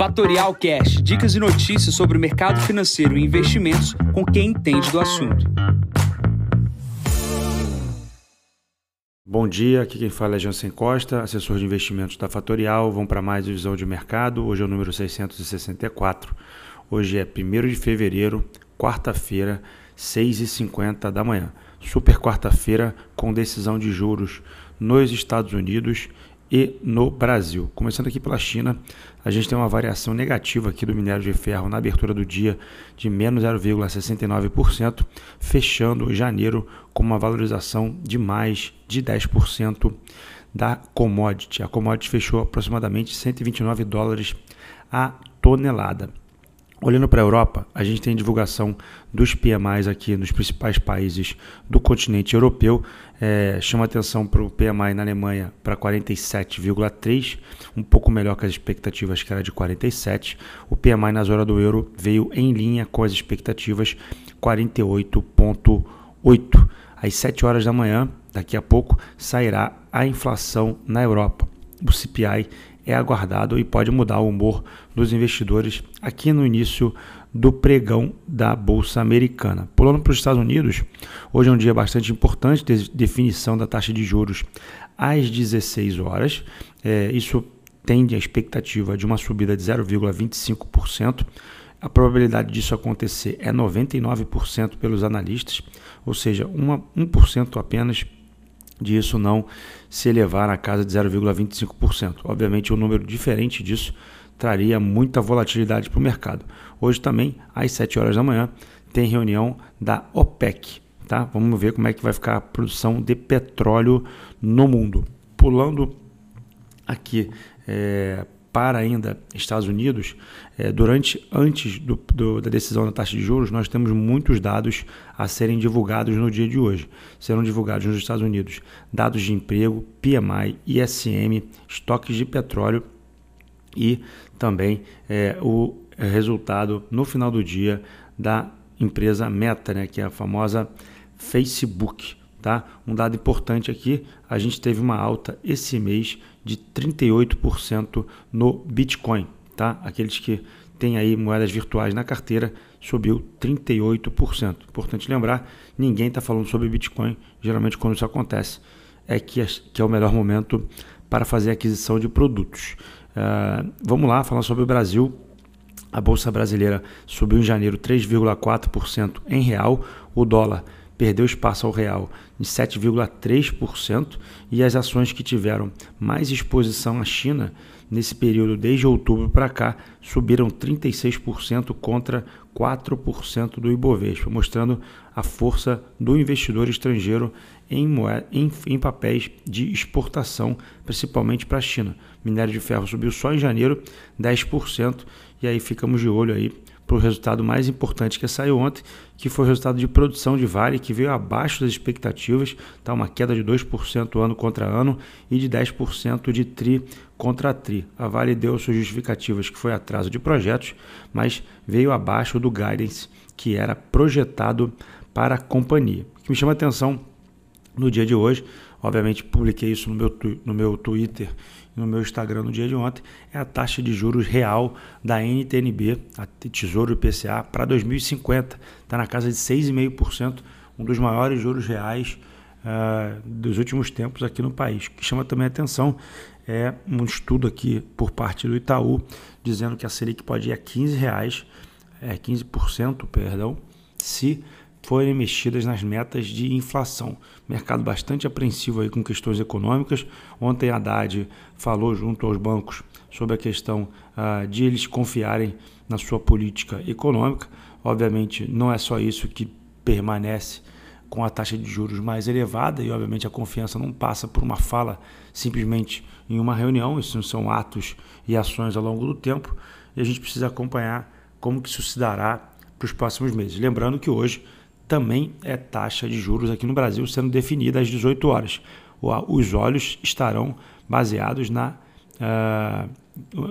Fatorial Cash, dicas e notícias sobre o mercado financeiro e investimentos com quem entende do assunto. Bom dia, aqui quem fala é Jansen Costa, assessor de investimentos da Fatorial. Vamos para mais visão de mercado. Hoje é o número 664. Hoje é 1 de fevereiro, quarta-feira, 6h50 da manhã. Super quarta-feira com decisão de juros nos Estados Unidos e no Brasil. Começando aqui pela China, a gente tem uma variação negativa aqui do minério de ferro na abertura do dia de menos 0,69%, fechando janeiro com uma valorização de mais de 10% da commodity. A commodity fechou aproximadamente 129 dólares a tonelada. Olhando para a Europa, a gente tem divulgação dos PMIs aqui nos principais países do continente europeu. É, chama atenção para o PMI na Alemanha para 47,3, um pouco melhor que as expectativas, que era de 47. O PMI na zona do euro veio em linha com as expectativas, 48,8. Às 7 horas da manhã, daqui a pouco, sairá a inflação na Europa. O CPI é aguardado e pode mudar o humor dos investidores aqui no início do pregão da Bolsa Americana. Pulando para os Estados Unidos, hoje é um dia bastante importante de definição da taxa de juros às 16 horas. É, isso tende a expectativa de uma subida de 0,25%. A probabilidade disso acontecer é 99% pelos analistas, ou seja, uma, 1% apenas disso não se elevar na casa de 0,25%. Obviamente, um número diferente disso traria muita volatilidade para o mercado. Hoje também, às 7 horas da manhã, tem reunião da OPEC. Tá? Vamos ver como é que vai ficar a produção de petróleo no mundo. Pulando aqui é, para ainda Estados Unidos, é, durante antes do, do, da decisão da taxa de juros, nós temos muitos dados a serem divulgados no dia de hoje. Serão divulgados nos Estados Unidos dados de emprego, PMI, ISM, estoques de petróleo e também é, o resultado no final do dia da empresa Meta, né, que é a famosa Facebook. Tá? Um dado importante aqui, a gente teve uma alta esse mês de 38% no Bitcoin. Tá? Aqueles que têm aí moedas virtuais na carteira subiu 38%. Importante lembrar, ninguém está falando sobre Bitcoin. Geralmente quando isso acontece é que, é o melhor momento para fazer aquisição de produtos. Uh, vamos lá, falar sobre o Brasil. A Bolsa Brasileira subiu em janeiro 3,4% em real. O dólar perdeu espaço ao real em 7,3% e as ações que tiveram mais exposição à China nesse período desde outubro para cá subiram 36% contra 4% do Ibovespa, mostrando a força do investidor estrangeiro em, em, em papéis de exportação, principalmente para a China. Minério de ferro subiu só em janeiro 10% e aí ficamos de olho aí para o resultado mais importante que saiu ontem, que foi o resultado de produção de Vale, que veio abaixo das expectativas, tá uma queda de 2% ano contra ano e de 10% de TRI contra TRI. A Vale deu suas justificativas, que foi atraso de projetos, mas veio abaixo do guidance que era projetado para a companhia. O que me chama a atenção no dia de hoje, obviamente publiquei isso no meu, no meu Twitter no meu Instagram no dia de ontem, é a taxa de juros real da NTNB, a Tesouro IPCA, para 2050. Está na casa de 6,5%, um dos maiores juros reais uh, dos últimos tempos aqui no país. O que chama também a atenção é um estudo aqui por parte do Itaú, dizendo que a Selic pode ir a 15 reais, é, 15%, perdão, se forem mexidas nas metas de inflação. Mercado bastante apreensivo aí com questões econômicas. Ontem a Haddad falou junto aos bancos sobre a questão ah, de eles confiarem na sua política econômica. Obviamente, não é só isso que permanece com a taxa de juros mais elevada e, obviamente, a confiança não passa por uma fala simplesmente em uma reunião, isso são atos e ações ao longo do tempo e a gente precisa acompanhar como que isso se dará para os próximos meses. Lembrando que hoje também é taxa de juros aqui no Brasil sendo definida às 18 horas. Os olhos estarão baseados na, uh,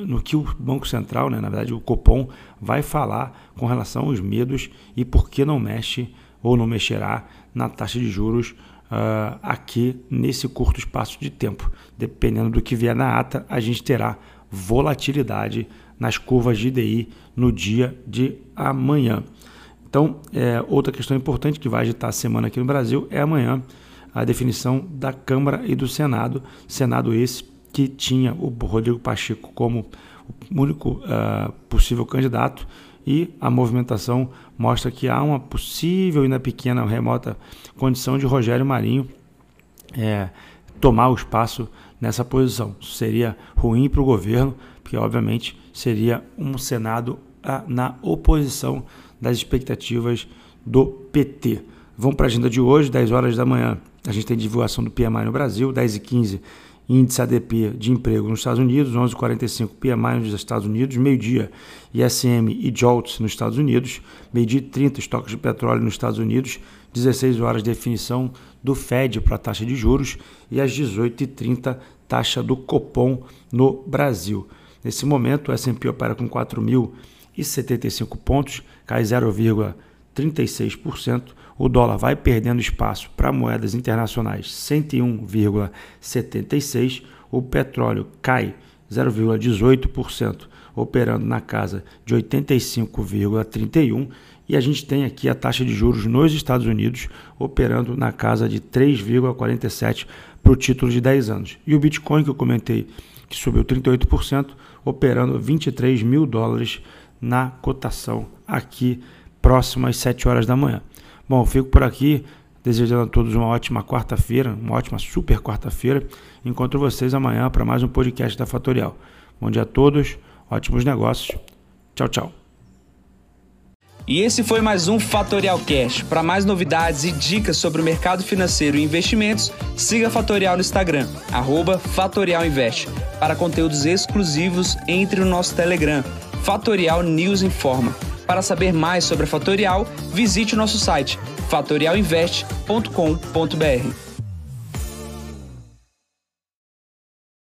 no que o Banco Central, né, na verdade o Copom, vai falar com relação aos medos e por que não mexe ou não mexerá na taxa de juros uh, aqui nesse curto espaço de tempo. Dependendo do que vier na ata, a gente terá volatilidade nas curvas de DI no dia de amanhã. Então, é, outra questão importante que vai agitar a semana aqui no Brasil é amanhã a definição da Câmara e do Senado. Senado esse que tinha o Rodrigo Pacheco como o único uh, possível candidato e a movimentação mostra que há uma possível, ainda pequena, remota condição de Rogério Marinho é, tomar o espaço nessa posição. Seria ruim para o governo, porque obviamente seria um Senado na oposição das expectativas do PT. Vamos para a agenda de hoje, 10 horas da manhã. A gente tem divulgação do PMI no Brasil, 10 e 15 índice ADP de emprego nos Estados Unidos, 11h45 PMI nos Estados Unidos, meio-dia ISM e JOLTS nos Estados Unidos, meio-dia 30 estoques de petróleo nos Estados Unidos, 16 horas definição do Fed para a taxa de juros e às 18h30 taxa do Copom no Brasil. Nesse momento, o S&P opera com 4.075 pontos, cai 0,36%, o dólar vai perdendo espaço para moedas internacionais 101,76, o petróleo cai 0,18%, operando na casa de 85,31 e a gente tem aqui a taxa de juros nos Estados Unidos operando na casa de 3,47 para o título de 10 anos. E o Bitcoin que eu comentei que subiu 38%, operando 23 mil dólares na cotação aqui próximo às 7 horas da manhã. Bom, fico por aqui, desejando a todos uma ótima quarta-feira, uma ótima super quarta-feira. Encontro vocês amanhã para mais um podcast da Fatorial. Bom dia a todos, ótimos negócios. Tchau, tchau. E esse foi mais um Fatorial Cash. Para mais novidades e dicas sobre o mercado financeiro e investimentos, siga a Fatorial no Instagram, @fatorialinvest. Para conteúdos exclusivos, entre no nosso Telegram, Fatorial News Informa. Para saber mais sobre a Fatorial, visite o nosso site fatorialinvest.com.br.